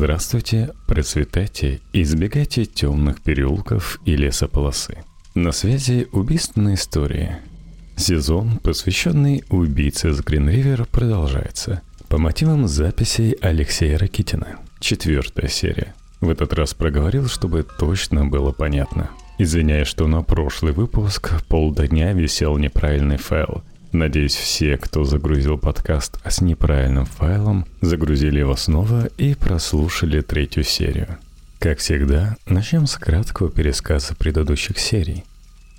Здравствуйте, процветайте и избегайте темных переулков и лесополосы. На связи убийственная история. Сезон, посвященный убийце с Гринривер, продолжается. По мотивам записей Алексея Ракитина. Четвертая серия. В этот раз проговорил, чтобы точно было понятно. Извиняюсь, что на прошлый выпуск полдня висел неправильный файл – Надеюсь, все, кто загрузил подкаст с неправильным файлом, загрузили его снова и прослушали третью серию. Как всегда, начнем с краткого пересказа предыдущих серий.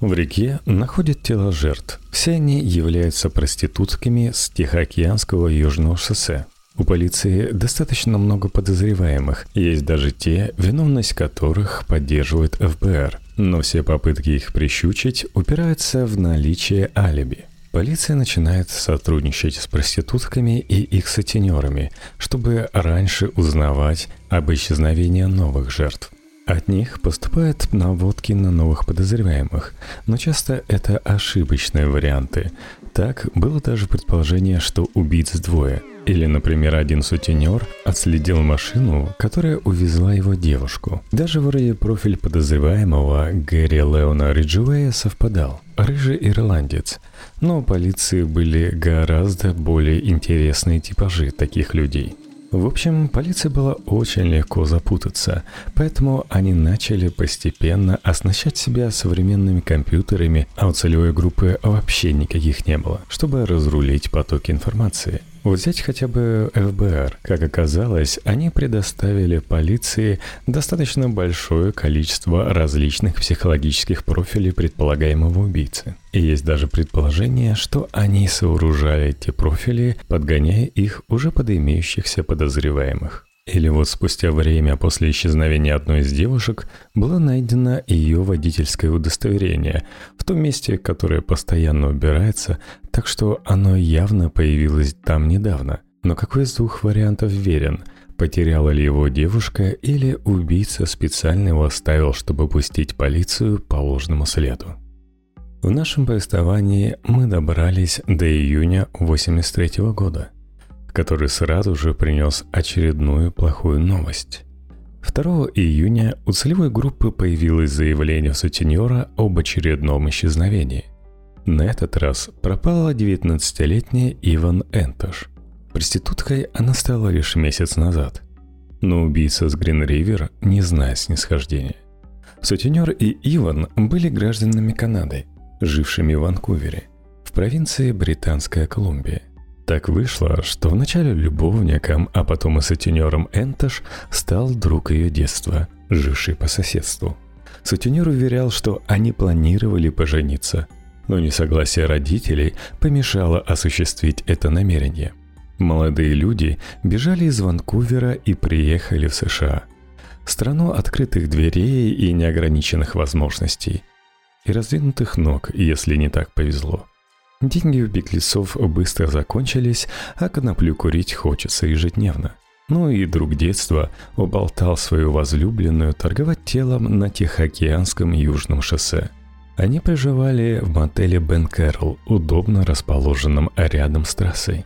В реке находят тела жертв. Все они являются проститутками с Тихоокеанского южного шоссе. У полиции достаточно много подозреваемых, есть даже те, виновность которых поддерживает ФБР, но все попытки их прищучить упираются в наличие алиби – Полиция начинает сотрудничать с проститутками и их сутенерами, чтобы раньше узнавать об исчезновении новых жертв. От них поступают наводки на новых подозреваемых, но часто это ошибочные варианты. Так было даже предположение, что убийц двое. Или, например, один сутенер отследил машину, которая увезла его девушку. Даже вроде профиль подозреваемого Гэри Леона Риджуэя совпадал. Рыжий ирландец. Но у полиции были гораздо более интересные типажи таких людей – в общем, полиции было очень легко запутаться, поэтому они начали постепенно оснащать себя современными компьютерами, а у целевой группы вообще никаких не было, чтобы разрулить потоки информации – Взять хотя бы ФБР. Как оказалось, они предоставили полиции достаточно большое количество различных психологических профилей предполагаемого убийцы. И есть даже предположение, что они сооружали эти профили, подгоняя их уже под имеющихся подозреваемых. Или вот спустя время после исчезновения одной из девушек было найдено ее водительское удостоверение в том месте, которое постоянно убирается, так что оно явно появилось там недавно. Но какой из двух вариантов верен? Потеряла ли его девушка или убийца специально его оставил, чтобы пустить полицию по ложному следу? В нашем повествовании мы добрались до июня 83 года – который сразу же принес очередную плохую новость. 2 июня у целевой группы появилось заявление сутенера об очередном исчезновении. На этот раз пропала 19-летняя Иван Энтош. Проституткой она стала лишь месяц назад. Но убийца с Грин-Ривер не знает снисхождения. Сутенер и Иван были гражданами Канады, жившими в Ванкувере, в провинции Британская Колумбия. Так вышло, что вначале любовником, а потом и сутенером Энтош стал друг ее детства, живший по соседству. Сутенер уверял, что они планировали пожениться, но несогласие родителей помешало осуществить это намерение. Молодые люди бежали из Ванкувера и приехали в США. Страну открытых дверей и неограниченных возможностей. И раздвинутых ног, если не так повезло – Деньги у беглецов быстро закончились, а коноплю курить хочется ежедневно. Ну и друг детства уболтал свою возлюбленную торговать телом на Тихоокеанском южном шоссе. Они проживали в мотеле Бен Кэрролл, удобно расположенном рядом с трассой.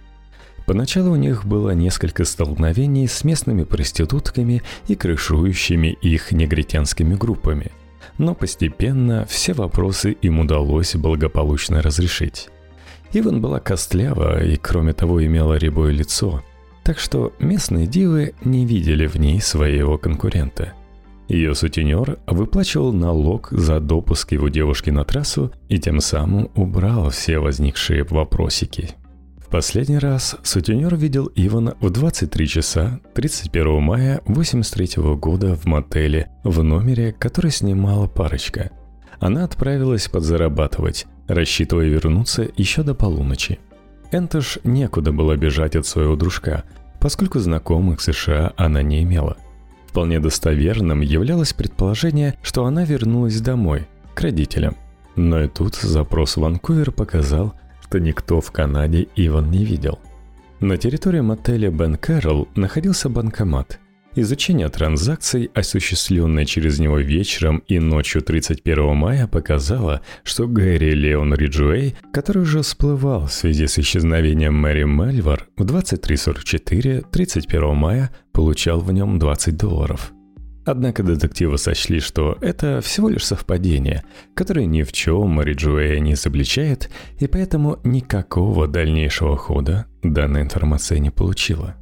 Поначалу у них было несколько столкновений с местными проститутками и крышующими их негритянскими группами. Но постепенно все вопросы им удалось благополучно разрешить. Иван была костлява и, кроме того, имела рябое лицо, так что местные дивы не видели в ней своего конкурента. Ее сутенер выплачивал налог за допуск его девушки на трассу и тем самым убрал все возникшие вопросики. В последний раз сутенер видел Ивана в 23 часа 31 мая 83 года в мотеле в номере, который снимала парочка. Она отправилась подзарабатывать, рассчитывая вернуться еще до полуночи. Энтош некуда было бежать от своего дружка, поскольку знакомых в США она не имела. Вполне достоверным являлось предположение, что она вернулась домой, к родителям. Но и тут запрос в Ванкувер показал, что никто в Канаде Иван не видел. На территории мотеля Бен Кэрролл находился банкомат. Изучение транзакций, осуществленное через него вечером и ночью 31 мая, показало, что Гэри Леон Риджуэй, который уже всплывал в связи с исчезновением Мэри Мельвар, в 23.44 31 мая получал в нем 20 долларов. Однако детективы сочли, что это всего лишь совпадение, которое ни в чем Риджуэя не изобличает, и поэтому никакого дальнейшего хода данная информация не получила.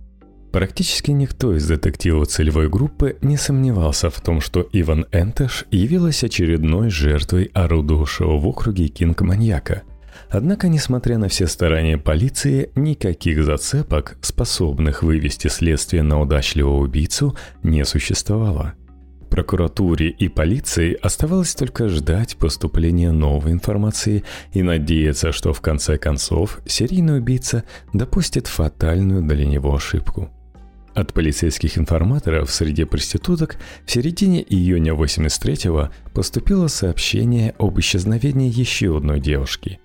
Практически никто из детективов целевой группы не сомневался в том, что Иван Энтеш явилась очередной жертвой орудовавшего в округе Кинг-маньяка. Однако, несмотря на все старания полиции, никаких зацепок, способных вывести следствие на удачливого убийцу, не существовало. Прокуратуре и полиции оставалось только ждать поступления новой информации и надеяться, что в конце концов серийный убийца допустит фатальную для него ошибку – от полицейских информаторов среди проституток в середине июня 83-го поступило сообщение об исчезновении еще одной девушки.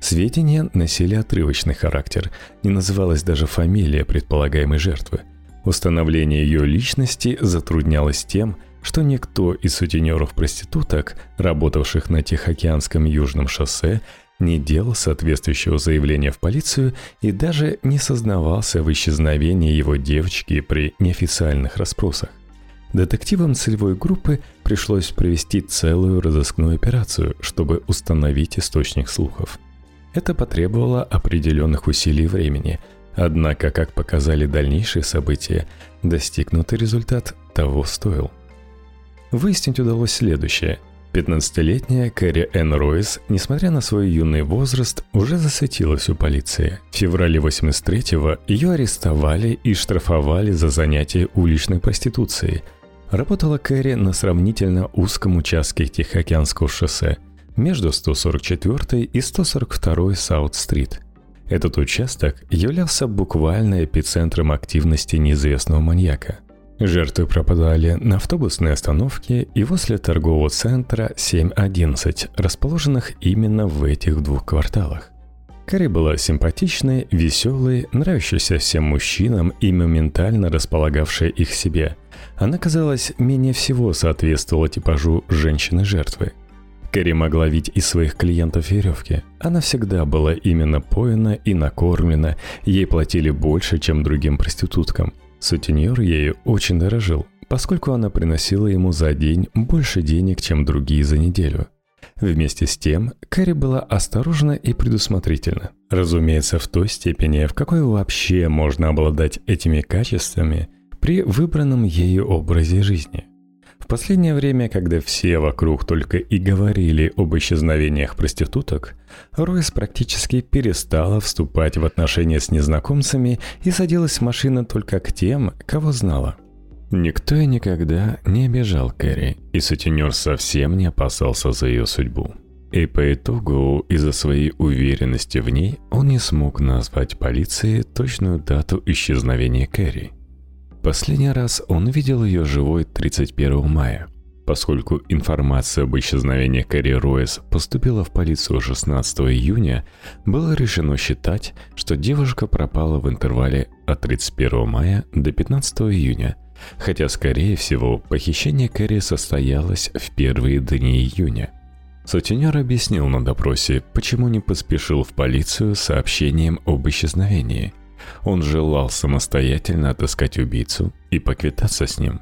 Сведения носили отрывочный характер, не называлась даже фамилия предполагаемой жертвы. Установление ее личности затруднялось тем, что никто из сутенеров проституток, работавших на Тихоокеанском южном шоссе, не делал соответствующего заявления в полицию и даже не сознавался в исчезновении его девочки при неофициальных расспросах. Детективам целевой группы пришлось провести целую разыскную операцию, чтобы установить источник слухов. Это потребовало определенных усилий времени, однако, как показали дальнейшие события, достигнутый результат того стоил. Выяснить удалось следующее – 15-летняя Кэрри Энн Ройс, несмотря на свой юный возраст, уже засветилась у полиции. В феврале 83-го ее арестовали и штрафовали за занятие уличной проституцией. Работала Кэрри на сравнительно узком участке Тихоокеанского шоссе между 144 и 142 Саут-стрит. Этот участок являлся буквально эпицентром активности неизвестного маньяка. Жертвы пропадали на автобусной остановке и возле торгового центра 711, расположенных именно в этих двух кварталах. Кари была симпатичной, веселой, нравящейся всем мужчинам и моментально располагавшая их себе. Она, казалось, менее всего соответствовала типажу женщины-жертвы. Кэрри могла видеть из своих клиентов веревки. Она всегда была именно поена и накормлена, ей платили больше, чем другим проституткам – Сутенер ею очень дорожил, поскольку она приносила ему за день больше денег, чем другие за неделю. Вместе с тем, Кэрри была осторожна и предусмотрительна. Разумеется, в той степени, в какой вообще можно обладать этими качествами при выбранном ею образе жизни – в последнее время, когда все вокруг только и говорили об исчезновениях проституток, Ройс практически перестала вступать в отношения с незнакомцами и садилась в машину только к тем, кого знала. Никто и никогда не обижал Кэрри, и сутенер совсем не опасался за ее судьбу. И по итогу, из-за своей уверенности в ней, он не смог назвать полиции точную дату исчезновения Кэрри – Последний раз он видел ее живой 31 мая. Поскольку информация об исчезновении Кэрри Ройс поступила в полицию 16 июня, было решено считать, что девушка пропала в интервале от 31 мая до 15 июня, хотя, скорее всего, похищение Кэрри состоялось в первые дни июня. Сутенер объяснил на допросе, почему не поспешил в полицию сообщением об исчезновении – он желал самостоятельно отыскать убийцу и поквитаться с ним.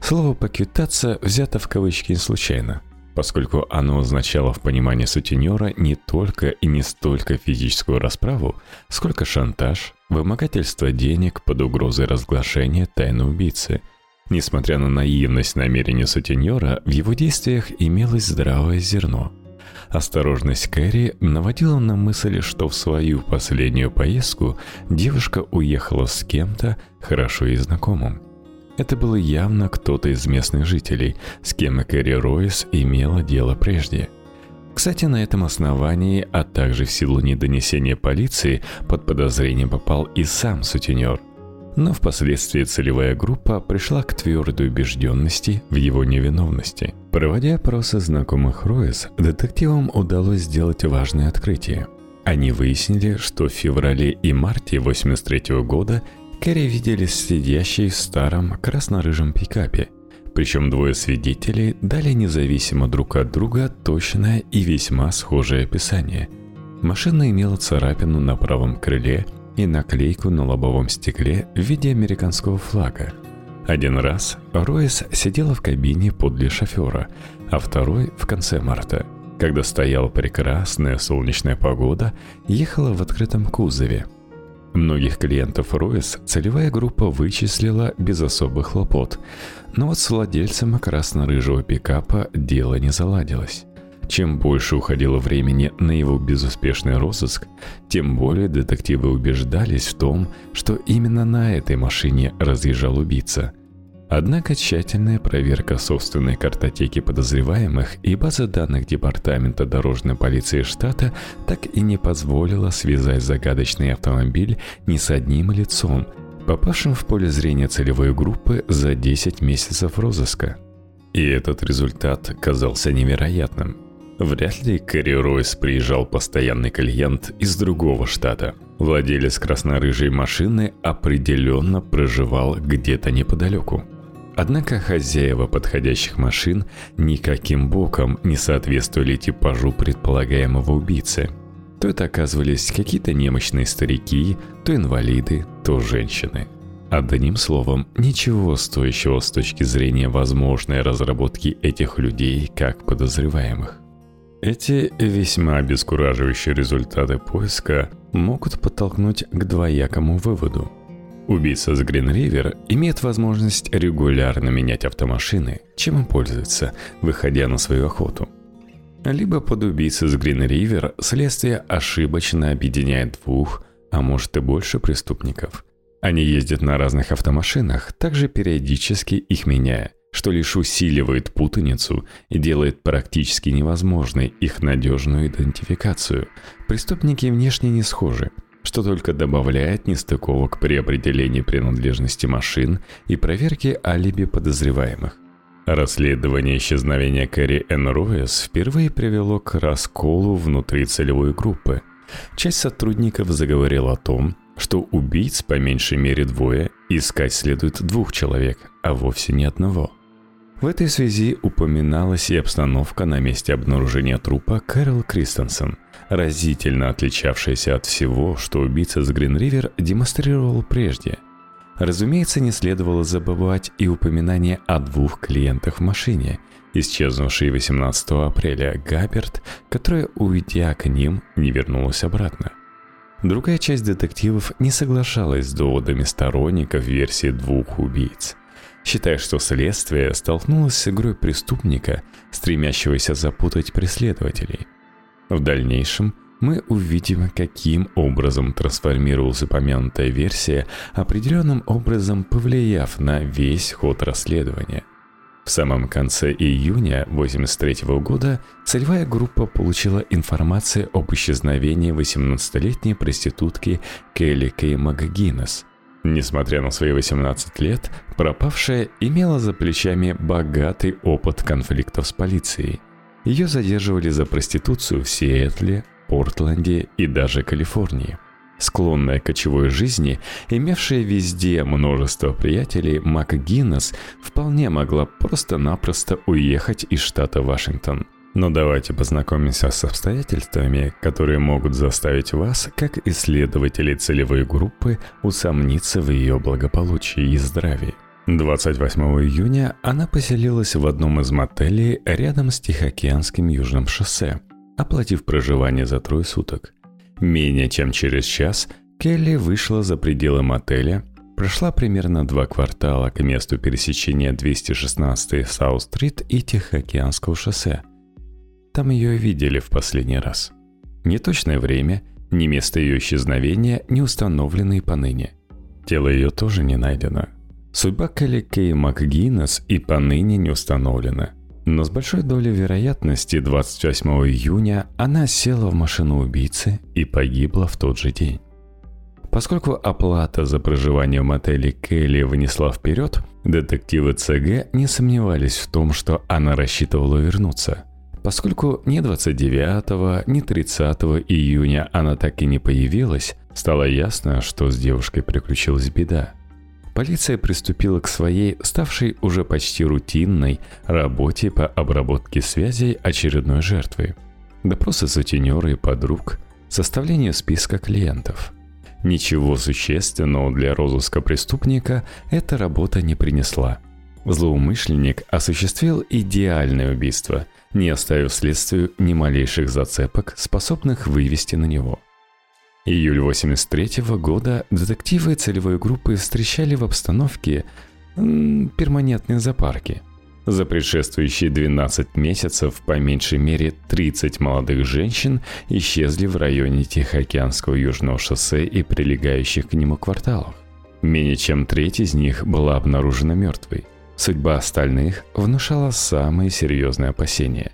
Слово «поквитаться» взято в кавычки не случайно, поскольку оно означало в понимании сутенера не только и не столько физическую расправу, сколько шантаж, вымогательство денег под угрозой разглашения тайны убийцы. Несмотря на наивность намерения сутенера, в его действиях имелось здравое зерно – Осторожность Кэрри наводила на мысль, что в свою последнюю поездку девушка уехала с кем-то хорошо и знакомым. Это был явно кто-то из местных жителей, с кем Кэрри Ройс имела дело прежде. Кстати, на этом основании, а также в силу недонесения полиции, под подозрение попал и сам сутенер – но впоследствии целевая группа пришла к твердой убежденности в его невиновности. Проводя опросы знакомых Ройс, детективам удалось сделать важное открытие. Они выяснили, что в феврале и марте 1983 года Кэрри видели сидящей в старом красно-рыжем пикапе. Причем двое свидетелей дали независимо друг от друга точное и весьма схожее описание. Машина имела царапину на правом крыле и наклейку на лобовом стекле в виде американского флага. Один раз Ройс сидела в кабине подле шофера, а второй в конце марта, когда стояла прекрасная солнечная погода, ехала в открытом кузове. Многих клиентов Ройс целевая группа вычислила без особых хлопот, но вот с владельцем красно-рыжего пикапа дело не заладилось. Чем больше уходило времени на его безуспешный розыск, тем более детективы убеждались в том, что именно на этой машине разъезжал убийца. Однако тщательная проверка собственной картотеки подозреваемых и базы данных Департамента дорожной полиции штата так и не позволила связать загадочный автомобиль ни с одним лицом, попавшим в поле зрения целевой группы за 10 месяцев розыска. И этот результат казался невероятным. Вряд ли Кэрри Ройс приезжал постоянный клиент из другого штата. Владелец краснорыжей машины определенно проживал где-то неподалеку. Однако хозяева подходящих машин никаким боком не соответствовали типажу предполагаемого убийцы. То это оказывались какие-то немощные старики, то инвалиды, то женщины. Одним словом, ничего стоящего с точки зрения возможной разработки этих людей как подозреваемых. Эти весьма обескураживающие результаты поиска могут подтолкнуть к двоякому выводу. Убийца с Грин-Ривер имеет возможность регулярно менять автомашины, чем он пользуется, выходя на свою охоту. Либо под убийцей с Грин-Ривер следствие ошибочно объединяет двух, а может и больше преступников. Они ездят на разных автомашинах, также периодически их меняя – что лишь усиливает путаницу и делает практически невозможной их надежную идентификацию. Преступники внешне не схожи, что только добавляет нестыковок при определении принадлежности машин и проверке алиби подозреваемых. Расследование исчезновения Кэрри Энроэс впервые привело к расколу внутри целевой группы. Часть сотрудников заговорила о том, что убийц по меньшей мере двое, искать следует двух человек, а вовсе не одного – в этой связи упоминалась и обстановка на месте обнаружения трупа Кэрол Кристенсен, разительно отличавшаяся от всего, что убийца с Грин-Ривер демонстрировал прежде. Разумеется, не следовало забывать и упоминание о двух клиентах в машине, исчезнувшей 18 апреля Габерт, которая, уйдя к ним, не вернулась обратно. Другая часть детективов не соглашалась с доводами сторонников версии двух убийц – считая, что следствие столкнулось с игрой преступника, стремящегося запутать преследователей. В дальнейшем мы увидим, каким образом трансформировалась упомянутая версия, определенным образом повлияв на весь ход расследования. В самом конце июня 1983 года целевая группа получила информацию об исчезновении 18-летней проститутки Келли Кей МакГиннес – Несмотря на свои 18 лет, пропавшая имела за плечами богатый опыт конфликтов с полицией. Ее задерживали за проституцию в Сиэтле, Портленде и даже Калифорнии. Склонная к кочевой жизни, имевшая везде множество приятелей, МакГиннес вполне могла просто-напросто уехать из штата Вашингтон – но давайте познакомимся с обстоятельствами, которые могут заставить вас, как исследователи целевой группы, усомниться в ее благополучии и здравии. 28 июня она поселилась в одном из мотелей рядом с Тихоокеанским южным шоссе, оплатив проживание за трое суток. Менее чем через час Келли вышла за пределы мотеля, прошла примерно два квартала к месту пересечения 216 Саут-стрит и Тихоокеанского шоссе – там ее видели в последний раз. Ни точное время, ни место ее исчезновения не установлены и поныне. Тело ее тоже не найдено. Судьба Келли Кей МакГиннес и поныне не установлена. Но с большой долей вероятности 28 июня она села в машину убийцы и погибла в тот же день. Поскольку оплата за проживание в мотеле Келли вынесла вперед, детективы ЦГ не сомневались в том, что она рассчитывала вернуться – Поскольку ни 29, ни 30 июня она так и не появилась, стало ясно, что с девушкой приключилась беда. Полиция приступила к своей, ставшей уже почти рутинной, работе по обработке связей очередной жертвы. Допросы сутенера и подруг, составление списка клиентов. Ничего существенного для розыска преступника эта работа не принесла. Злоумышленник осуществил идеальное убийство – не оставив следствию ни малейших зацепок, способных вывести на него. Июль 83 года детективы целевой группы встречали в обстановке перманентной зоопарки. За предшествующие 12 месяцев по меньшей мере 30 молодых женщин исчезли в районе Тихоокеанского южного шоссе и прилегающих к нему кварталах. Менее чем треть из них была обнаружена мертвой. Судьба остальных внушала самые серьезные опасения.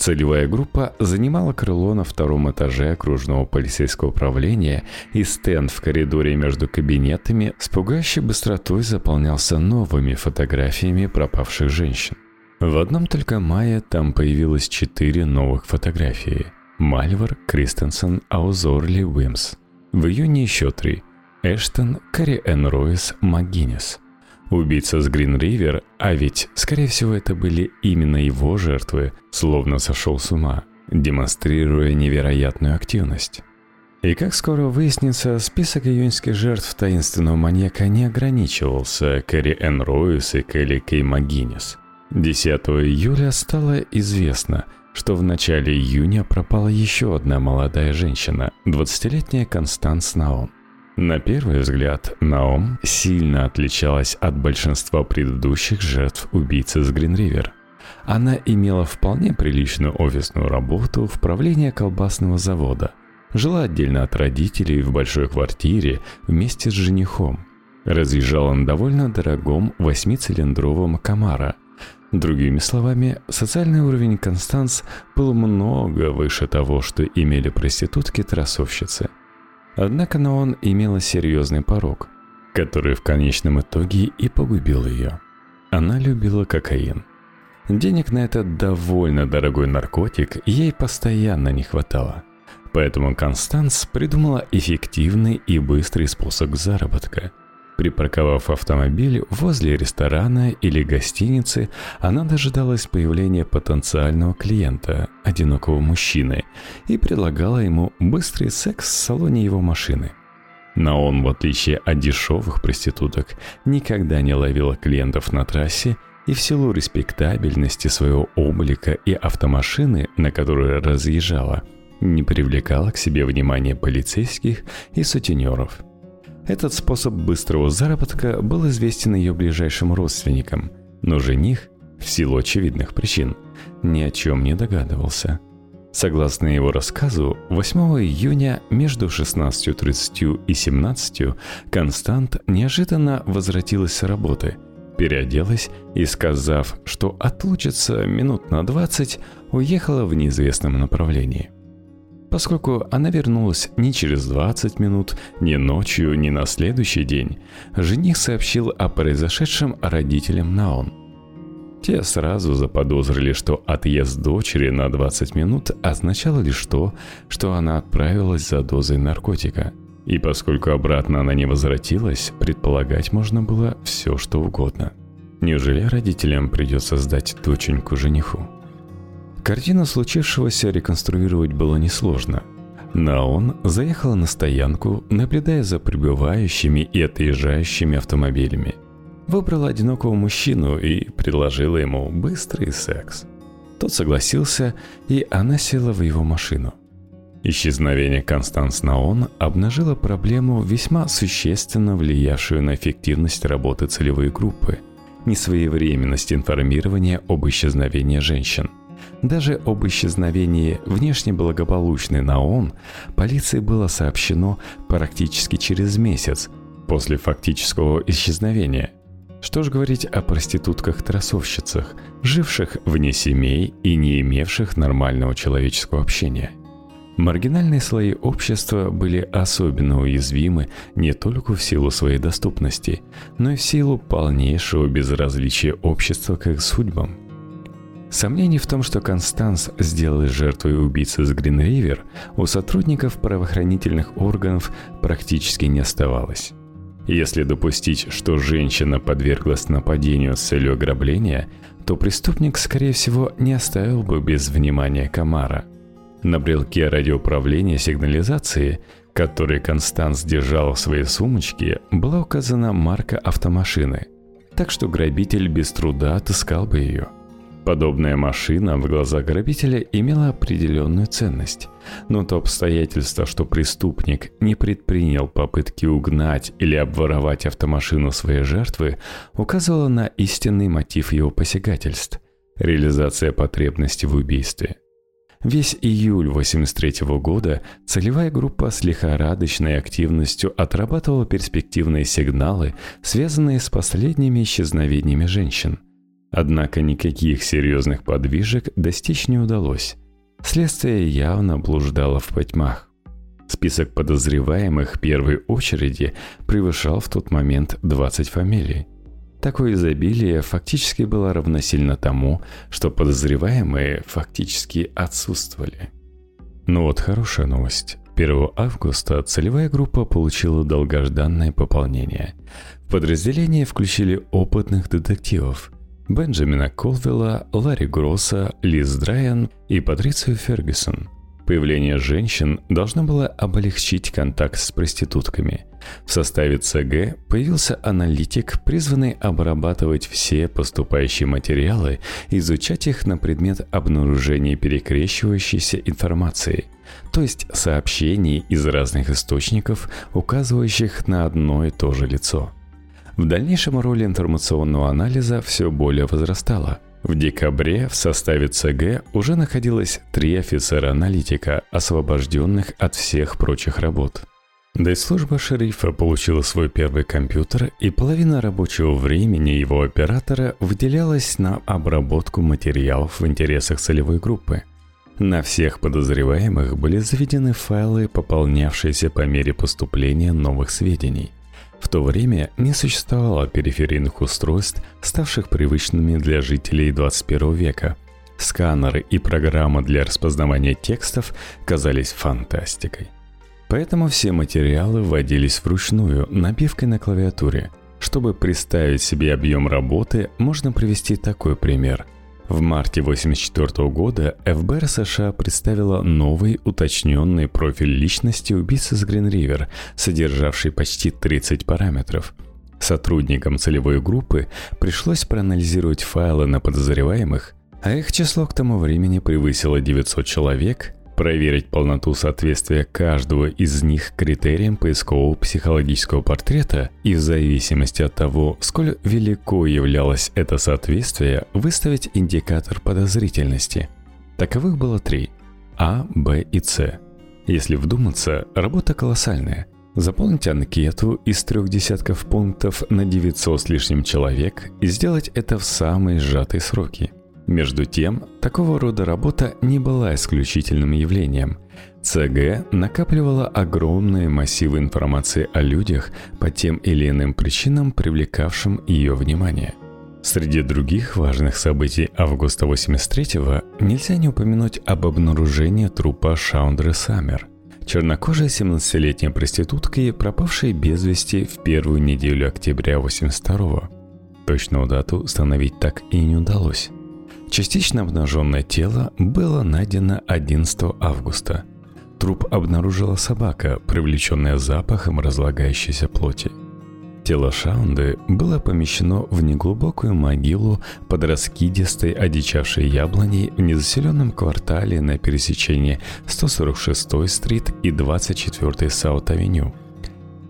Целевая группа занимала крыло на втором этаже окружного полицейского управления, и стенд в коридоре между кабинетами с пугающей быстротой заполнялся новыми фотографиями пропавших женщин. В одном только мае там появилось четыре новых фотографии. Мальвар, Кристенсен, Аузорли, Уимс. В июне еще три. Эштон, Карри Энн Ройс, МакГиннес – Убийца с Грин-Ривер, а ведь, скорее всего, это были именно его жертвы, словно сошел с ума, демонстрируя невероятную активность. И как скоро выяснится, список июньских жертв таинственного маньяка не ограничивался Кэрри Энн Ройс и Келли Кей МакГиннес. 10 июля стало известно, что в начале июня пропала еще одна молодая женщина, 20-летняя Констанс Наон. На первый взгляд, Наом сильно отличалась от большинства предыдущих жертв убийцы с Гринривер. Она имела вполне приличную офисную работу в правлении колбасного завода. Жила отдельно от родителей в большой квартире вместе с женихом. Разъезжала на довольно дорогом восьмицилиндровом Камара. Другими словами, социальный уровень Констанс был много выше того, что имели проститутки-трассовщицы – Однако Наон имела серьезный порог, который в конечном итоге и погубил ее. Она любила кокаин. Денег на этот довольно дорогой наркотик ей постоянно не хватало. Поэтому Констанс придумала эффективный и быстрый способ заработка – Припарковав автомобиль возле ресторана или гостиницы, она дожидалась появления потенциального клиента, одинокого мужчины, и предлагала ему быстрый секс в салоне его машины. Но он, в отличие от дешевых проституток, никогда не ловила клиентов на трассе и в силу респектабельности своего облика и автомашины, на которой разъезжала, не привлекала к себе внимания полицейских и сутенеров – этот способ быстрого заработка был известен ее ближайшим родственникам, но жених, в силу очевидных причин, ни о чем не догадывался. Согласно его рассказу, 8 июня между 16.30 и 17 Констант неожиданно возвратилась с работы, переоделась и, сказав, что отлучится минут на 20, уехала в неизвестном направлении – поскольку она вернулась ни через 20 минут, ни ночью, ни на следующий день. Жених сообщил о произошедшем родителям Наон. Те сразу заподозрили, что отъезд дочери на 20 минут означало лишь то, что она отправилась за дозой наркотика. И поскольку обратно она не возвратилась, предполагать можно было все, что угодно. Неужели родителям придется сдать доченьку жениху? Картину случившегося реконструировать было несложно. Наон заехала на стоянку, наблюдая за прибывающими и отъезжающими автомобилями. Выбрала одинокого мужчину и предложила ему быстрый секс. Тот согласился, и она села в его машину. Исчезновение Констанс Наон обнажило проблему, весьма существенно влиявшую на эффективность работы целевой группы – несвоевременность информирования об исчезновении женщин – даже об исчезновении внешне благополучной Наон полиции было сообщено практически через месяц после фактического исчезновения. Что ж говорить о проститутках-трассовщицах, живших вне семей и не имевших нормального человеческого общения. Маргинальные слои общества были особенно уязвимы не только в силу своей доступности, но и в силу полнейшего безразличия общества к их судьбам – Сомнений в том, что Констанс сделала жертвой убийцы с Гринривер, у сотрудников правоохранительных органов практически не оставалось. Если допустить, что женщина подверглась нападению с целью ограбления, то преступник, скорее всего, не оставил бы без внимания Камара. На брелке радиоуправления сигнализации, который Констанс держал в своей сумочке, была указана марка автомашины, так что грабитель без труда отыскал бы ее – Подобная машина в глазах грабителя имела определенную ценность, но то обстоятельство, что преступник не предпринял попытки угнать или обворовать автомашину своей жертвы, указывало на истинный мотив его посягательств – реализация потребности в убийстве. Весь июль 1983 года целевая группа с лихорадочной активностью отрабатывала перспективные сигналы, связанные с последними исчезновениями женщин – Однако никаких серьезных подвижек достичь не удалось. Следствие явно блуждало в потьмах. Список подозреваемых в первой очереди превышал в тот момент 20 фамилий. Такое изобилие фактически было равносильно тому, что подозреваемые фактически отсутствовали. Но вот хорошая новость. 1 августа целевая группа получила долгожданное пополнение. В подразделение включили опытных детективов – Бенджамина Колвилла, Ларри Гросса, Лиз Драйан и Патрицию Фергюсон. Появление женщин должно было облегчить контакт с проститутками. В составе ЦГ появился аналитик, призванный обрабатывать все поступающие материалы изучать их на предмет обнаружения перекрещивающейся информации, то есть сообщений из разных источников, указывающих на одно и то же лицо – в дальнейшем роль информационного анализа все более возрастала. В декабре в составе ЦГ уже находилось три офицера-аналитика, освобожденных от всех прочих работ. Да и служба шерифа получила свой первый компьютер, и половина рабочего времени его оператора выделялась на обработку материалов в интересах целевой группы. На всех подозреваемых были заведены файлы, пополнявшиеся по мере поступления новых сведений – в то время не существовало периферийных устройств, ставших привычными для жителей 21 века. Сканеры и программа для распознавания текстов казались фантастикой. Поэтому все материалы вводились вручную, набивкой на клавиатуре. Чтобы представить себе объем работы, можно привести такой пример – в марте 1984 года ФБР США представила новый уточненный профиль личности убийцы с Гринривер, содержавший почти 30 параметров. Сотрудникам целевой группы пришлось проанализировать файлы на подозреваемых, а их число к тому времени превысило 900 человек, проверить полноту соответствия каждого из них критериям поискового психологического портрета и в зависимости от того, сколь велико являлось это соответствие, выставить индикатор подозрительности. Таковых было три – А, Б и С. Если вдуматься, работа колоссальная. Заполнить анкету из трех десятков пунктов на 900 с лишним человек и сделать это в самые сжатые сроки – между тем, такого рода работа не была исключительным явлением. ЦГ накапливала огромные массивы информации о людях по тем или иным причинам, привлекавшим ее внимание. Среди других важных событий августа 83-го нельзя не упомянуть об обнаружении трупа Шаундры Саммер, чернокожей 17-летней проституткой, пропавшей без вести в первую неделю октября 82-го. Точную дату установить так и не удалось. Частично обнаженное тело было найдено 11 августа. Труп обнаружила собака, привлеченная запахом разлагающейся плоти. Тело Шаунды было помещено в неглубокую могилу под раскидистой одичавшей яблоней в незаселенном квартале на пересечении 146-й стрит и 24-й Саут-авеню.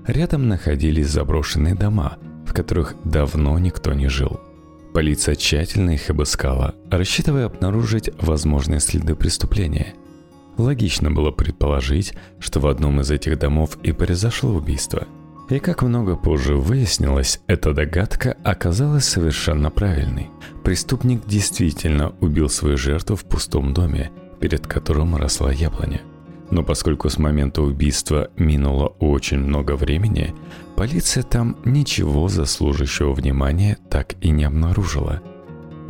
Рядом находились заброшенные дома, в которых давно никто не жил – Полиция тщательно их обыскала, рассчитывая обнаружить возможные следы преступления. Логично было предположить, что в одном из этих домов и произошло убийство. И как много позже выяснилось, эта догадка оказалась совершенно правильной. Преступник действительно убил свою жертву в пустом доме, перед которым росла яблоня. Но поскольку с момента убийства минуло очень много времени, полиция там ничего заслуживающего внимания так и не обнаружила.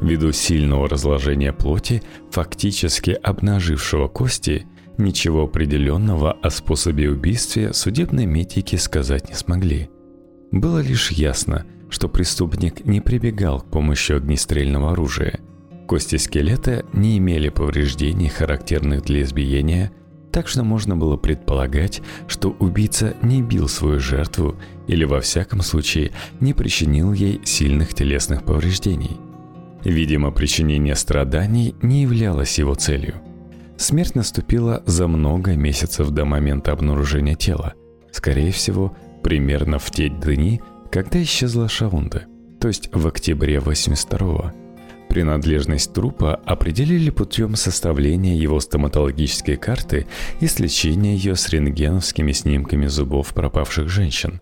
Ввиду сильного разложения плоти, фактически обнажившего кости, ничего определенного о способе убийства судебные медики сказать не смогли. Было лишь ясно, что преступник не прибегал к помощи огнестрельного оружия. Кости скелета не имели повреждений, характерных для избиения, так что можно было предполагать, что убийца не бил свою жертву или во всяком случае не причинил ей сильных телесных повреждений. Видимо, причинение страданий не являлось его целью. Смерть наступила за много месяцев до момента обнаружения тела. Скорее всего, примерно в те дни, когда исчезла Шаунда, то есть в октябре 82-го. Принадлежность трупа определили путем составления его стоматологической карты и сличения ее с рентгеновскими снимками зубов пропавших женщин.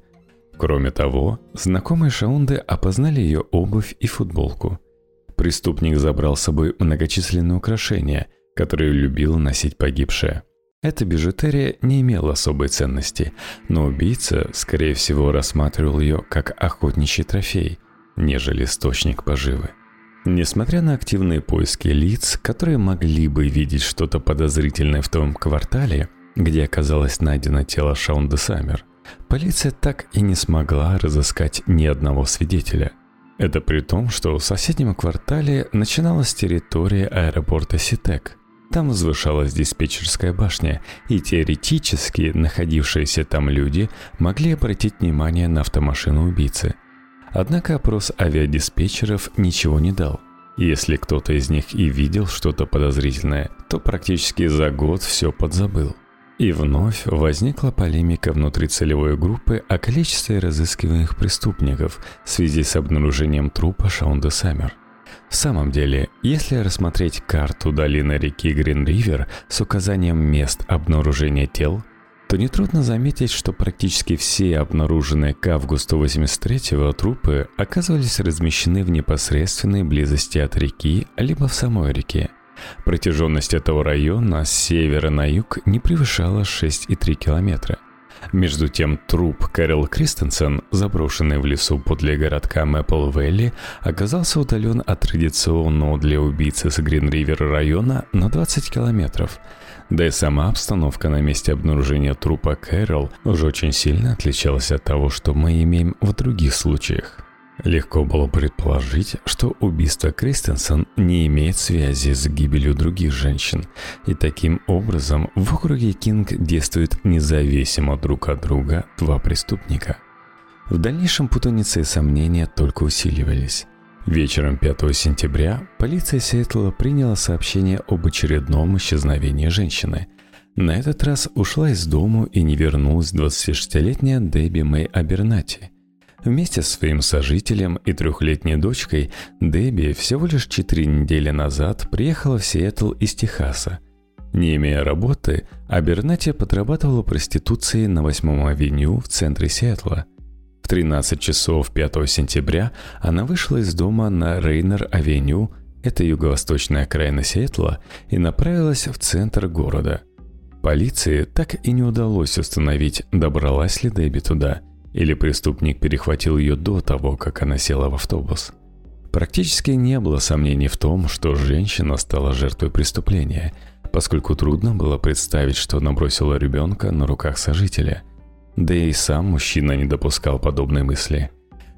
Кроме того, знакомые Шаунды опознали ее обувь и футболку. Преступник забрал с собой многочисленные украшения, которые любил носить погибшая. Эта бижутерия не имела особой ценности, но убийца, скорее всего, рассматривал ее как охотничий трофей, нежели источник поживы. Несмотря на активные поиски лиц, которые могли бы видеть что-то подозрительное в том квартале, где оказалось найдено тело Шаунда Саммер, полиция так и не смогла разыскать ни одного свидетеля. Это при том, что в соседнем квартале начиналась территория аэропорта Ситек. Там возвышалась диспетчерская башня, и теоретически находившиеся там люди могли обратить внимание на автомашину убийцы – Однако опрос авиадиспетчеров ничего не дал. Если кто-то из них и видел что-то подозрительное, то практически за год все подзабыл. И вновь возникла полемика внутри целевой группы о количестве разыскиваемых преступников в связи с обнаружением трупа Шаунда Саммер. В самом деле, если рассмотреть карту долины реки Грин-Ривер с указанием мест обнаружения тел, то нетрудно заметить, что практически все обнаруженные к августу 83-го трупы оказывались размещены в непосредственной близости от реки, либо в самой реке. Протяженность этого района с севера на юг не превышала 6,3 километра. Между тем труп Кэрол Кристенсен, заброшенный в лесу подле городка Мэппл-Вэлли, оказался удален от традиционного для убийцы с Грин-Ривер района на 20 километров – да и сама обстановка на месте обнаружения трупа Кэрол уже очень сильно отличалась от того, что мы имеем в других случаях. Легко было предположить, что убийство Кристенсен не имеет связи с гибелью других женщин, и таким образом в округе Кинг действуют независимо друг от друга два преступника. В дальнейшем путаницы и сомнения только усиливались. Вечером 5 сентября полиция Сиэтла приняла сообщение об очередном исчезновении женщины. На этот раз ушла из дому и не вернулась 26-летняя Дебби Мэй Абернати. Вместе с своим сожителем и трехлетней дочкой Дебби всего лишь 4 недели назад приехала в Сиэтл из Техаса. Не имея работы, Абернати подрабатывала проституцией на 8 авеню в центре Сиэтла – 13 часов 5 сентября она вышла из дома на Рейнер-авеню, это юго-восточная окраина Сиэтла, и направилась в центр города. Полиции так и не удалось установить, добралась ли Дебби туда, или преступник перехватил ее до того, как она села в автобус. Практически не было сомнений в том, что женщина стала жертвой преступления, поскольку трудно было представить, что она бросила ребенка на руках сожителя – да и сам мужчина не допускал подобной мысли.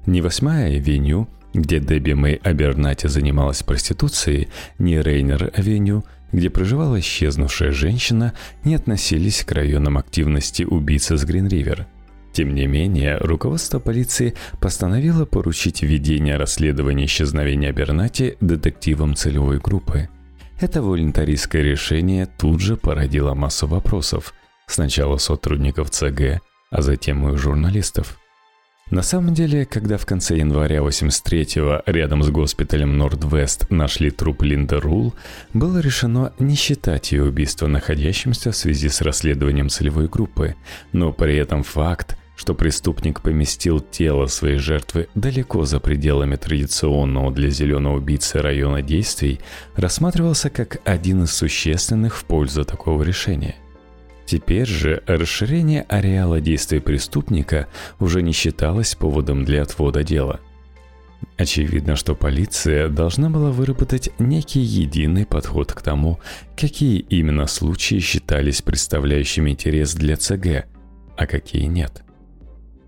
Ни восьмая авеню, где Дебби Мэй Абернати занималась проституцией, ни Рейнер-авеню, где проживала исчезнувшая женщина, не относились к районам активности убийцы с Гринривер. Тем не менее, руководство полиции постановило поручить ведение расследования исчезновения Абернати детективам целевой группы. Это волонтаристское решение тут же породило массу вопросов. Сначала сотрудников ЦГ, а затем и у журналистов. На самом деле, когда в конце января 83-го рядом с госпиталем Нордвест нашли труп Линда Рул, было решено не считать ее убийство находящимся в связи с расследованием целевой группы, но при этом факт, что преступник поместил тело своей жертвы далеко за пределами традиционного для зеленого убийцы района действий, рассматривался как один из существенных в пользу такого решения – Теперь же расширение ареала действий преступника уже не считалось поводом для отвода дела. Очевидно, что полиция должна была выработать некий единый подход к тому, какие именно случаи считались представляющими интерес для ЦГ, а какие нет.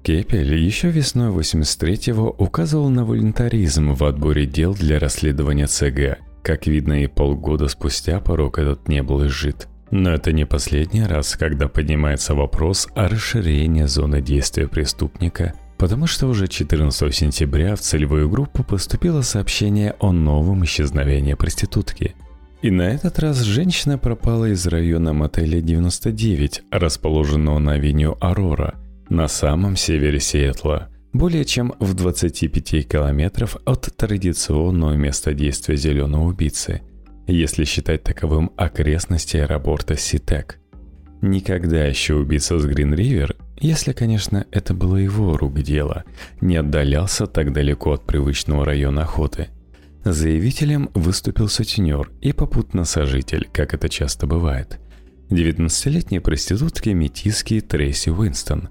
Кепель еще весной 83-го указывал на волонтаризм в отборе дел для расследования ЦГ. Как видно, и полгода спустя порог этот не был изжит. Но это не последний раз, когда поднимается вопрос о расширении зоны действия преступника потому что уже 14 сентября в целевую группу поступило сообщение о новом исчезновении проститутки. И на этот раз женщина пропала из района мотеля 99, расположенного на авеню Арора, на самом севере Сиэтла, более чем в 25 километров от традиционного места действия зеленого убийцы, если считать таковым окрестности аэропорта Ситек. Никогда еще убийца с Грин-Ривер если, конечно, это было его рук дело, не отдалялся так далеко от привычного района охоты. Заявителем выступил сутенер и попутно сожитель, как это часто бывает. 19-летняя проститутка метиски Трейси Уинстон.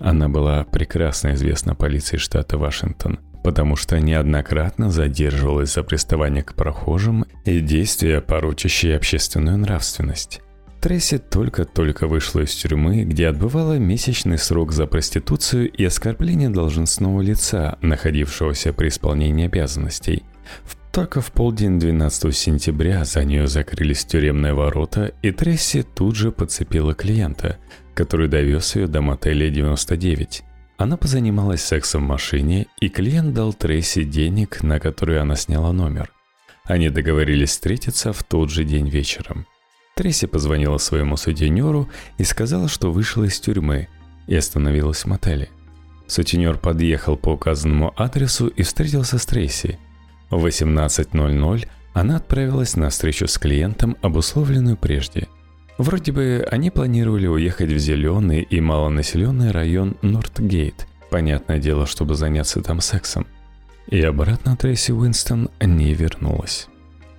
Она была прекрасно известна полиции штата Вашингтон, потому что неоднократно задерживалась за приставание к прохожим и действия, порочащие общественную нравственность. Тресси только-только вышла из тюрьмы, где отбывала месячный срок за проституцию и оскорбление должностного лица, находившегося при исполнении обязанностей. Только в полдень 12 сентября за нее закрылись тюремные ворота, и Тресси тут же подцепила клиента, который довез ее до мотеля 99. Она позанималась сексом в машине, и клиент дал Тресси денег, на которые она сняла номер. Они договорились встретиться в тот же день вечером – Тресси позвонила своему сутенеру и сказала, что вышла из тюрьмы и остановилась в мотеле. Сутенер подъехал по указанному адресу и встретился с Трейси. В 18.00 она отправилась на встречу с клиентом, обусловленную прежде. Вроде бы они планировали уехать в зеленый и малонаселенный район Нортгейт, понятное дело, чтобы заняться там сексом. И обратно Трейси Уинстон не вернулась.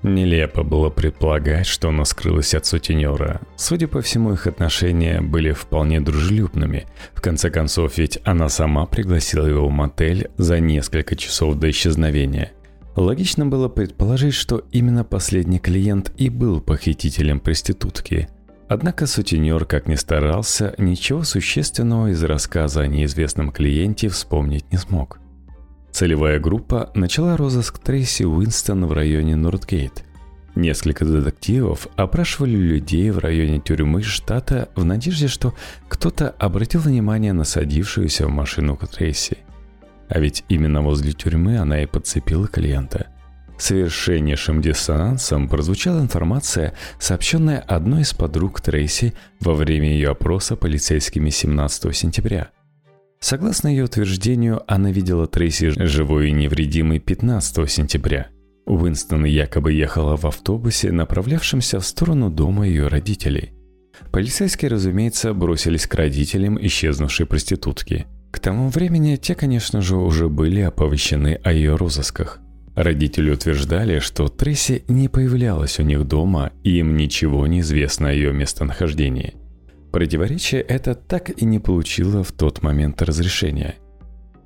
Нелепо было предполагать, что она скрылась от сутенера. Судя по всему, их отношения были вполне дружелюбными. В конце концов, ведь она сама пригласила его в мотель за несколько часов до исчезновения. Логично было предположить, что именно последний клиент и был похитителем проститутки. Однако сутенер, как ни старался, ничего существенного из рассказа о неизвестном клиенте вспомнить не смог – Целевая группа начала розыск Трейси Уинстон в районе Нортгейт. Несколько детективов опрашивали людей в районе тюрьмы штата в надежде, что кто-то обратил внимание на садившуюся в машину Трейси. А ведь именно возле тюрьмы она и подцепила клиента. Совершеннейшим диссонансом прозвучала информация, сообщенная одной из подруг Трейси во время ее опроса полицейскими 17 сентября – Согласно ее утверждению, она видела Трейси живой и невредимой 15 сентября. Уинстон якобы ехала в автобусе, направлявшемся в сторону дома ее родителей. Полицейские, разумеется, бросились к родителям исчезнувшей проститутки. К тому времени те, конечно же, уже были оповещены о ее розысках. Родители утверждали, что Трейси не появлялась у них дома, и им ничего не известно о ее местонахождении – Противоречие это так и не получило в тот момент разрешения.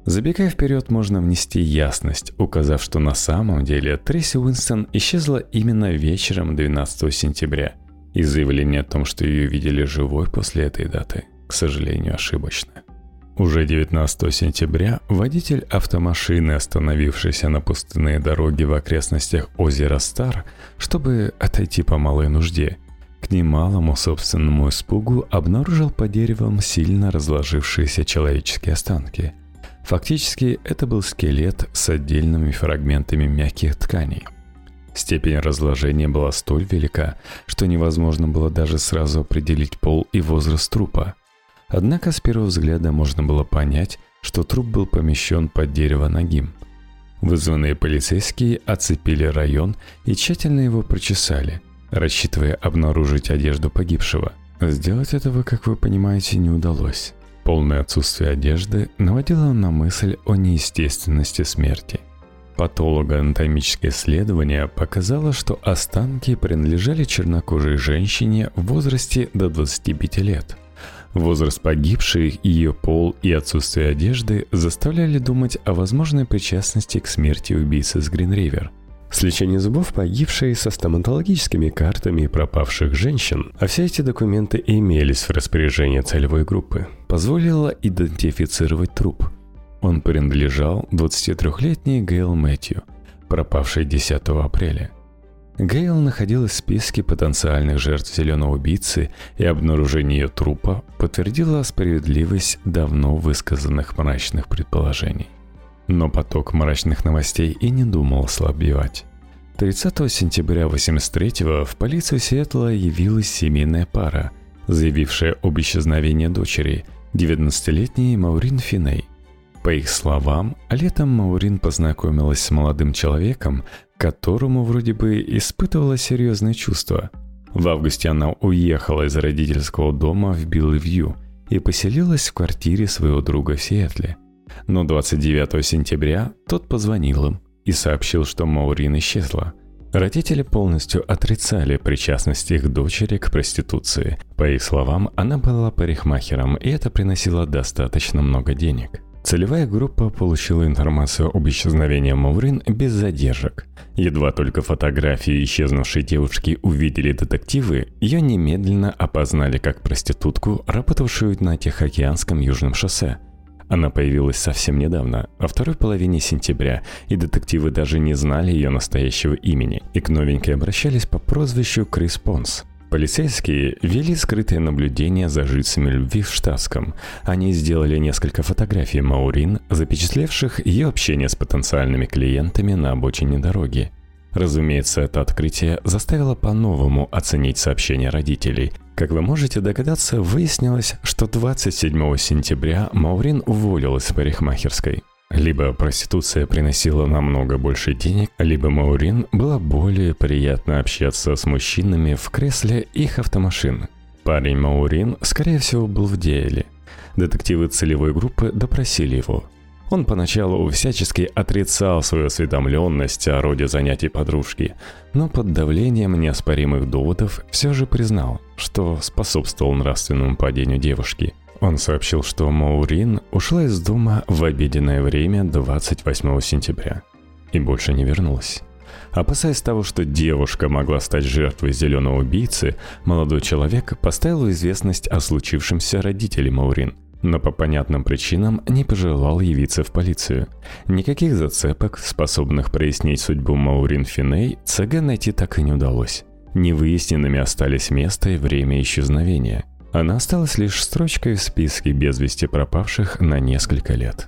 Забегая вперед, можно внести ясность, указав, что на самом деле Трейси Уинстон исчезла именно вечером 12 сентября, и заявление о том, что ее видели живой после этой даты, к сожалению, ошибочно. Уже 19 сентября водитель автомашины, остановившийся на пустынной дороге в окрестностях озера Стар, чтобы отойти по малой нужде, к немалому собственному испугу обнаружил по деревам сильно разложившиеся человеческие останки. Фактически это был скелет с отдельными фрагментами мягких тканей. Степень разложения была столь велика, что невозможно было даже сразу определить пол и возраст трупа. Однако с первого взгляда можно было понять, что труп был помещен под дерево ногим. Вызванные полицейские оцепили район и тщательно его прочесали – рассчитывая обнаружить одежду погибшего. Сделать этого, как вы понимаете, не удалось. Полное отсутствие одежды наводило на мысль о неестественности смерти. Патологоанатомическое исследование показало, что останки принадлежали чернокожей женщине в возрасте до 25 лет. Возраст погибшей, ее пол и отсутствие одежды заставляли думать о возможной причастности к смерти убийцы с Гринривер. Сличение зубов погибшей со стоматологическими картами пропавших женщин, а все эти документы имелись в распоряжении целевой группы, позволило идентифицировать труп. Он принадлежал 23-летней Гейл Мэтью, пропавшей 10 апреля – Гейл находилась в списке потенциальных жертв зеленого убийцы, и обнаружение ее трупа подтвердило справедливость давно высказанных мрачных предположений. Но поток мрачных новостей и не думал ослабевать. 30 сентября 83-го в полицию Сиэтла явилась семейная пара, заявившая об исчезновении дочери, 19-летней Маурин Финей. По их словам, летом Маурин познакомилась с молодым человеком, которому вроде бы испытывала серьезные чувства. В августе она уехала из родительского дома в Билл-Вью и поселилась в квартире своего друга в Сиэтле. Но 29 сентября тот позвонил им и сообщил, что Маурин исчезла. Родители полностью отрицали причастность их дочери к проституции. По их словам, она была парикмахером, и это приносило достаточно много денег – Целевая группа получила информацию об исчезновении Маурин без задержек. Едва только фотографии исчезнувшей девушки увидели детективы, ее немедленно опознали как проститутку, работавшую на Тихоокеанском Южном шоссе. Она появилась совсем недавно, во второй половине сентября, и детективы даже не знали ее настоящего имени, и к новенькой обращались по прозвищу Крис Понс – Полицейские вели скрытое наблюдение за жильцами любви в Штатском. Они сделали несколько фотографий Маурин, запечатлевших ее общение с потенциальными клиентами на обочине дороги. Разумеется, это открытие заставило по-новому оценить сообщения родителей. Как вы можете догадаться, выяснилось, что 27 сентября Маурин уволилась с парикмахерской. Либо проституция приносила намного больше денег, либо Маурин было более приятно общаться с мужчинами в кресле их автомашин. Парень Маурин, скорее всего, был в деле. Детективы целевой группы допросили его. Он поначалу всячески отрицал свою осведомленность о роде занятий подружки, но под давлением неоспоримых доводов все же признал, что способствовал нравственному падению девушки – он сообщил, что Маурин ушла из дома в обеденное время 28 сентября и больше не вернулась. Опасаясь того, что девушка могла стать жертвой зеленого убийцы, молодой человек поставил известность о случившемся родителей Маурин, но по понятным причинам не пожелал явиться в полицию. Никаких зацепок, способных прояснить судьбу Маурин Финей, ЦГ найти так и не удалось. Невыясненными остались место и время исчезновения. Она осталась лишь строчкой в списке без вести пропавших на несколько лет.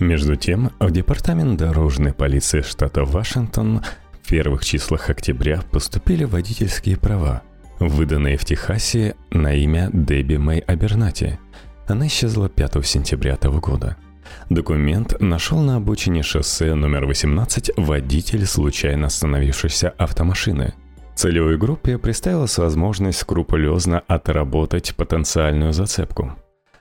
Между тем, в Департамент дорожной полиции штата Вашингтон в первых числах октября поступили водительские права, выданные в Техасе на имя Дебби Мэй Абернати. Она исчезла 5 сентября того года. Документ нашел на обочине шоссе номер 18 водитель случайно остановившейся автомашины – Целевой группе представилась возможность скрупулезно отработать потенциальную зацепку.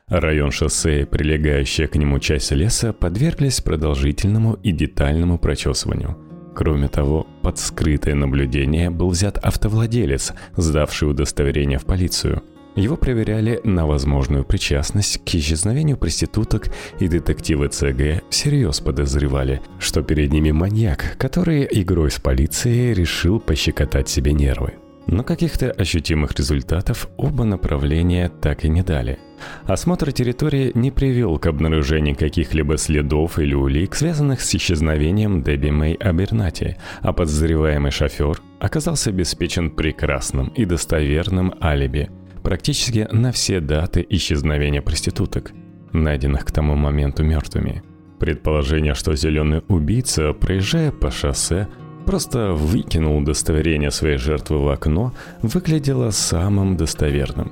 Район шоссе и прилегающая к нему часть леса подверглись продолжительному и детальному прочесыванию. Кроме того, под скрытое наблюдение был взят автовладелец, сдавший удостоверение в полицию – его проверяли на возможную причастность к исчезновению проституток, и детективы ЦГ всерьез подозревали, что перед ними маньяк, который игрой с полицией решил пощекотать себе нервы. Но каких-то ощутимых результатов оба направления так и не дали. Осмотр территории не привел к обнаружению каких-либо следов или улик, связанных с исчезновением Дебби Мэй Абернати, а подозреваемый шофер оказался обеспечен прекрасным и достоверным алиби – практически на все даты исчезновения проституток, найденных к тому моменту мертвыми. Предположение, что зеленый убийца, проезжая по шоссе, просто выкинул удостоверение своей жертвы в окно, выглядело самым достоверным.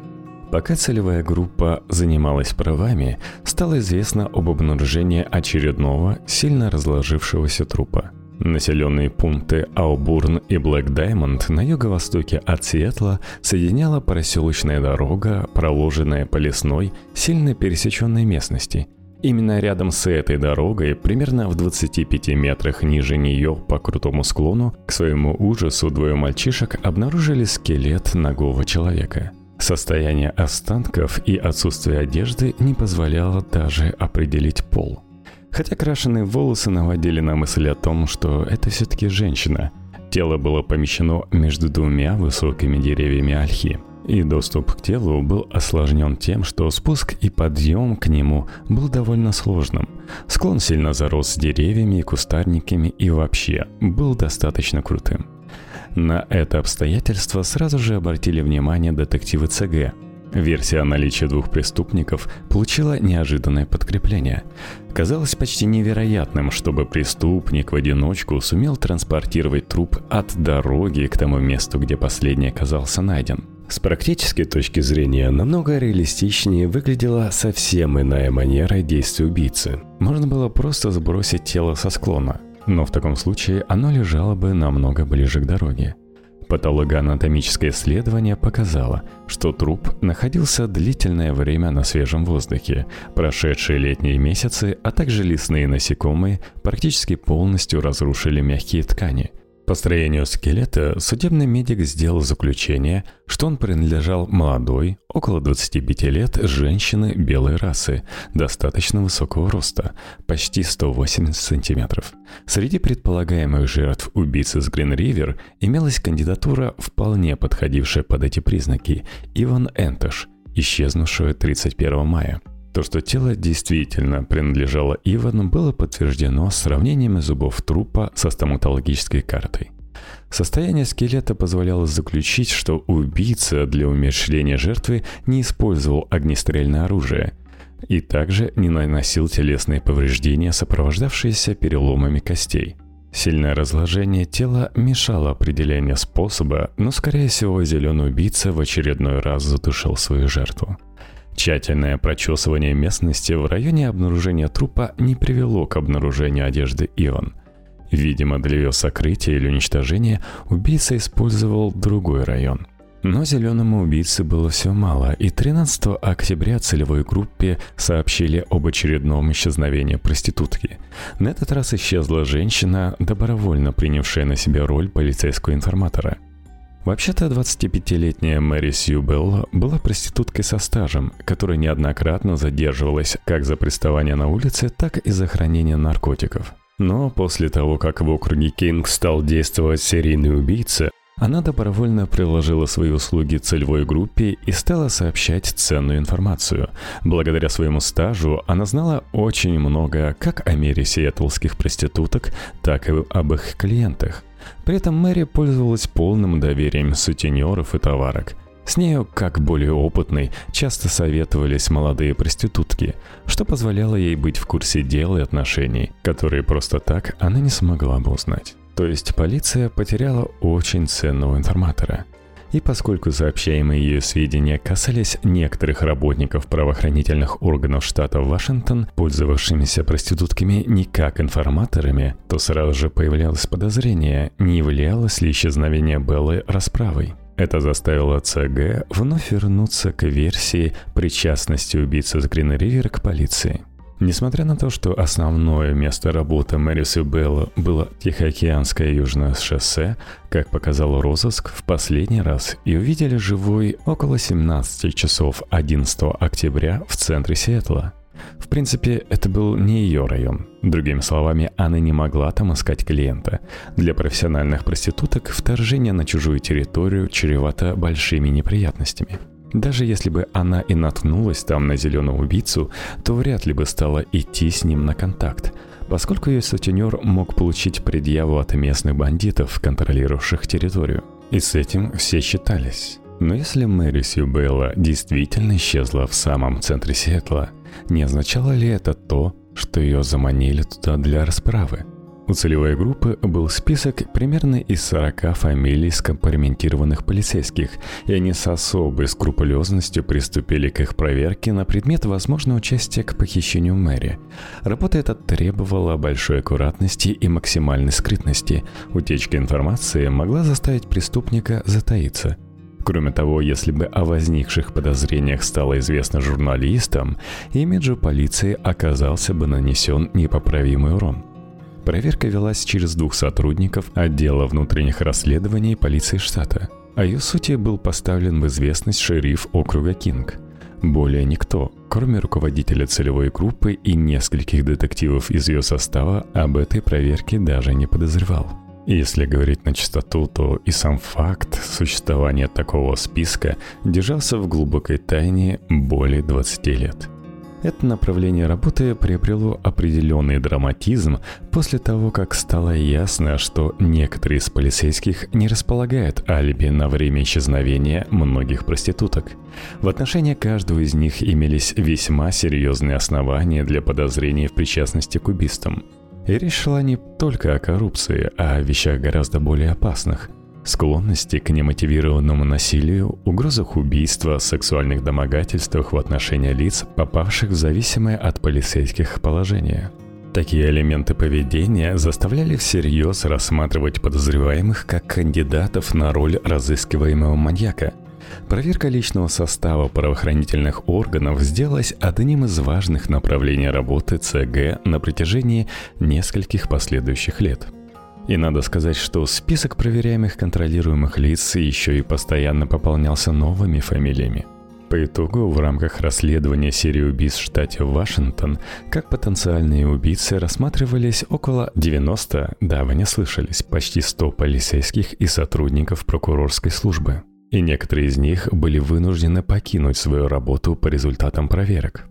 Пока целевая группа занималась правами, стало известно об обнаружении очередного, сильно разложившегося трупа – Населенные пункты Аубурн и Блэк Даймонд на юго-востоке от Сиэтла соединяла проселочная дорога, проложенная по лесной, сильно пересеченной местности. Именно рядом с этой дорогой, примерно в 25 метрах ниже нее по крутому склону, к своему ужасу двое мальчишек обнаружили скелет ногого человека. Состояние останков и отсутствие одежды не позволяло даже определить пол. Хотя крашеные волосы наводили на мысль о том, что это все-таки женщина. Тело было помещено между двумя высокими деревьями ольхи – и доступ к телу был осложнен тем, что спуск и подъем к нему был довольно сложным. Склон сильно зарос деревьями и кустарниками и вообще был достаточно крутым. На это обстоятельство сразу же обратили внимание детективы ЦГ. Версия о наличии двух преступников получила неожиданное подкрепление. Казалось почти невероятным, чтобы преступник в одиночку сумел транспортировать труп от дороги к тому месту, где последний оказался найден – с практической точки зрения, намного реалистичнее выглядела совсем иная манера действия убийцы. Можно было просто сбросить тело со склона, но в таком случае оно лежало бы намного ближе к дороге. Патологоанатомическое исследование показало, что труп находился длительное время на свежем воздухе. Прошедшие летние месяцы, а также лесные насекомые практически полностью разрушили мягкие ткани – по строению скелета судебный медик сделал заключение, что он принадлежал молодой, около 25 лет, женщины белой расы, достаточно высокого роста, почти 180 сантиметров. Среди предполагаемых жертв убийцы с Грин-Ривер имелась кандидатура, вполне подходившая под эти признаки – Иван Энтош, исчезнувшая 31 мая – то, что тело действительно принадлежало Ивану, было подтверждено сравнениями зубов трупа со стоматологической картой. Состояние скелета позволяло заключить, что убийца для умерщвления жертвы не использовал огнестрельное оружие и также не наносил телесные повреждения, сопровождавшиеся переломами костей. Сильное разложение тела мешало определению способа, но, скорее всего, зеленый убийца в очередной раз задушил свою жертву. Тщательное прочесывание местности в районе обнаружения трупа не привело к обнаружению одежды Иван. Видимо, для ее сокрытия или уничтожения убийца использовал другой район. Но зеленому убийце было все мало, и 13 октября целевой группе сообщили об очередном исчезновении проститутки. На этот раз исчезла женщина, добровольно принявшая на себя роль полицейского информатора – Вообще-то 25-летняя Мэри Сью Белла была проституткой со стажем, которая неоднократно задерживалась как за приставание на улице, так и за хранение наркотиков. Но после того, как в округе Кинг стал действовать серийный убийца, она добровольно приложила свои услуги целевой группе и стала сообщать ценную информацию. Благодаря своему стажу она знала очень много как о мире сиэтлских проституток, так и об их клиентах – при этом Мэри пользовалась полным доверием сутенеров и товарок. С нею, как более опытной, часто советовались молодые проститутки, что позволяло ей быть в курсе дел и отношений, которые просто так она не смогла бы узнать. То есть полиция потеряла очень ценного информатора – и поскольку сообщаемые ее сведения касались некоторых работников правоохранительных органов штата Вашингтон, пользовавшимися проститутками не как информаторами, то сразу же появлялось подозрение, не являлось ли исчезновение Беллы расправой. Это заставило ЦГ вновь вернуться к версии причастности убийцы с Грин-Ривер к полиции – Несмотря на то, что основное место работы Мэрису Белла было Тихоокеанское южное шоссе, как показал розыск, в последний раз ее видели живой около 17 часов 11 октября в центре Сиэтла. В принципе, это был не ее район. Другими словами, она не могла там искать клиента. Для профессиональных проституток вторжение на чужую территорию чревато большими неприятностями – даже если бы она и наткнулась там на зеленого убийцу, то вряд ли бы стала идти с ним на контакт, поскольку ее сутенер мог получить предъяву от местных бандитов, контролировавших территорию. И с этим все считались. Но если Мэри Сью Белла действительно исчезла в самом центре Сиэтла, не означало ли это то, что ее заманили туда для расправы? У целевой группы был список примерно из 40 фамилий скомпрометированных полицейских, и они с особой скрупулезностью приступили к их проверке на предмет возможного участия к похищению Мэри. Работа эта требовала большой аккуратности и максимальной скрытности. Утечка информации могла заставить преступника затаиться. Кроме того, если бы о возникших подозрениях стало известно журналистам, имиджу полиции оказался бы нанесен непоправимый урон – Проверка велась через двух сотрудников отдела внутренних расследований полиции штата. О ее сути был поставлен в известность шериф округа Кинг. Более никто, кроме руководителя целевой группы и нескольких детективов из ее состава, об этой проверке даже не подозревал. Если говорить на чистоту, то и сам факт существования такого списка держался в глубокой тайне более 20 лет – это направление работы приобрело определенный драматизм после того, как стало ясно, что некоторые из полицейских не располагают алиби на время исчезновения многих проституток. В отношении каждого из них имелись весьма серьезные основания для подозрений в причастности к убийствам. И речь шла не только о коррупции, а о вещах гораздо более опасных – Склонности к немотивированному насилию, угрозах убийства, сексуальных домогательствах в отношении лиц, попавших в зависимое от полицейских положение. Такие элементы поведения заставляли всерьез рассматривать подозреваемых как кандидатов на роль разыскиваемого маньяка. Проверка личного состава правоохранительных органов сделалась одним из важных направлений работы ЦГ на протяжении нескольких последующих лет – и надо сказать, что список проверяемых контролируемых лиц еще и постоянно пополнялся новыми фамилиями. По итогу, в рамках расследования серии убийств в штате Вашингтон, как потенциальные убийцы рассматривались около 90, да, вы не слышались, почти 100 полицейских и сотрудников прокурорской службы. И некоторые из них были вынуждены покинуть свою работу по результатам проверок.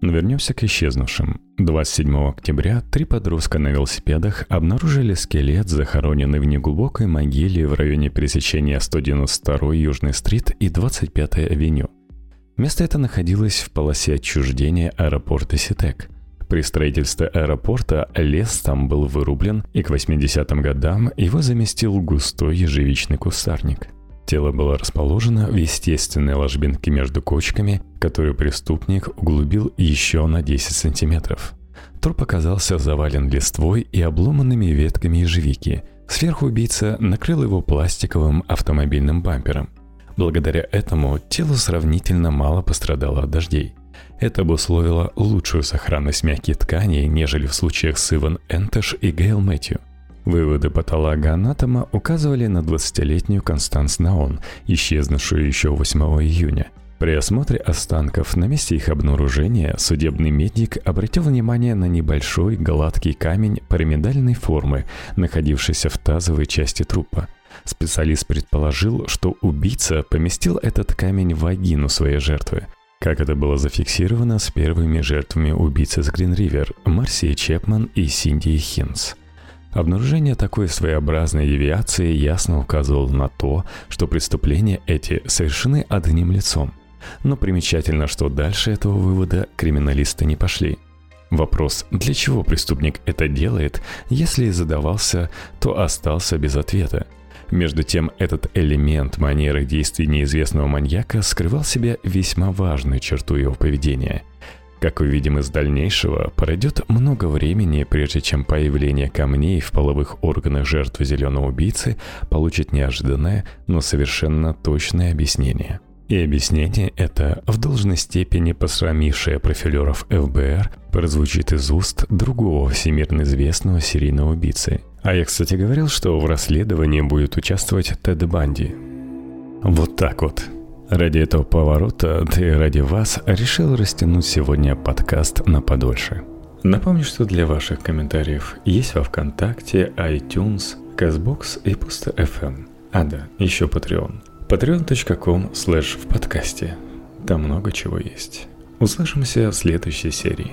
Вернемся к исчезнувшим. 27 октября три подростка на велосипедах обнаружили скелет, захороненный в неглубокой могиле в районе пересечения 192 Южный стрит и 25 авеню. Место это находилось в полосе отчуждения аэропорта Ситек. При строительстве аэропорта лес там был вырублен, и к 80-м годам его заместил густой ежевичный кустарник – Тело было расположено в естественной ложбинке между кочками, которую преступник углубил еще на 10 сантиметров. Труп оказался завален листвой и обломанными ветками ежевики. Сверху убийца накрыл его пластиковым автомобильным бампером. Благодаря этому тело сравнительно мало пострадало от дождей. Это обусловило лучшую сохранность мягких тканей, нежели в случаях с Иван Энтеш и Гейл Мэтью. Выводы патологоанатома указывали на 20-летнюю Констанс Наон, исчезнувшую еще 8 июня. При осмотре останков на месте их обнаружения судебный медик обратил внимание на небольшой гладкий камень пирамидальной формы, находившийся в тазовой части трупа. Специалист предположил, что убийца поместил этот камень в вагину своей жертвы. Как это было зафиксировано с первыми жертвами убийцы с Грин-Ривер, Марсией Чепман и Синди Хинс – Обнаружение такой своеобразной девиации ясно указывало на то, что преступления эти совершены одним лицом. Но примечательно, что дальше этого вывода криминалисты не пошли. Вопрос, для чего преступник это делает, если задавался, то остался без ответа. Между тем, этот элемент манеры действий неизвестного маньяка скрывал в себе весьма важную черту его поведения – как увидим из дальнейшего, пройдет много времени, прежде чем появление камней в половых органах жертвы зеленого убийцы получит неожиданное, но совершенно точное объяснение. И объяснение это, в должной степени посрамившее профилеров ФБР, прозвучит из уст другого всемирно известного серийного убийцы. А я, кстати, говорил, что в расследовании будет участвовать Тед Банди. Вот так вот. Ради этого поворота, да и ради вас, решил растянуть сегодня подкаст на подольше. Напомню, что для ваших комментариев есть во Вконтакте, iTunes, CastBox и Пусто FM. А да, еще Patreon. patreon.com slash в подкасте. Там много чего есть. Услышимся в следующей серии.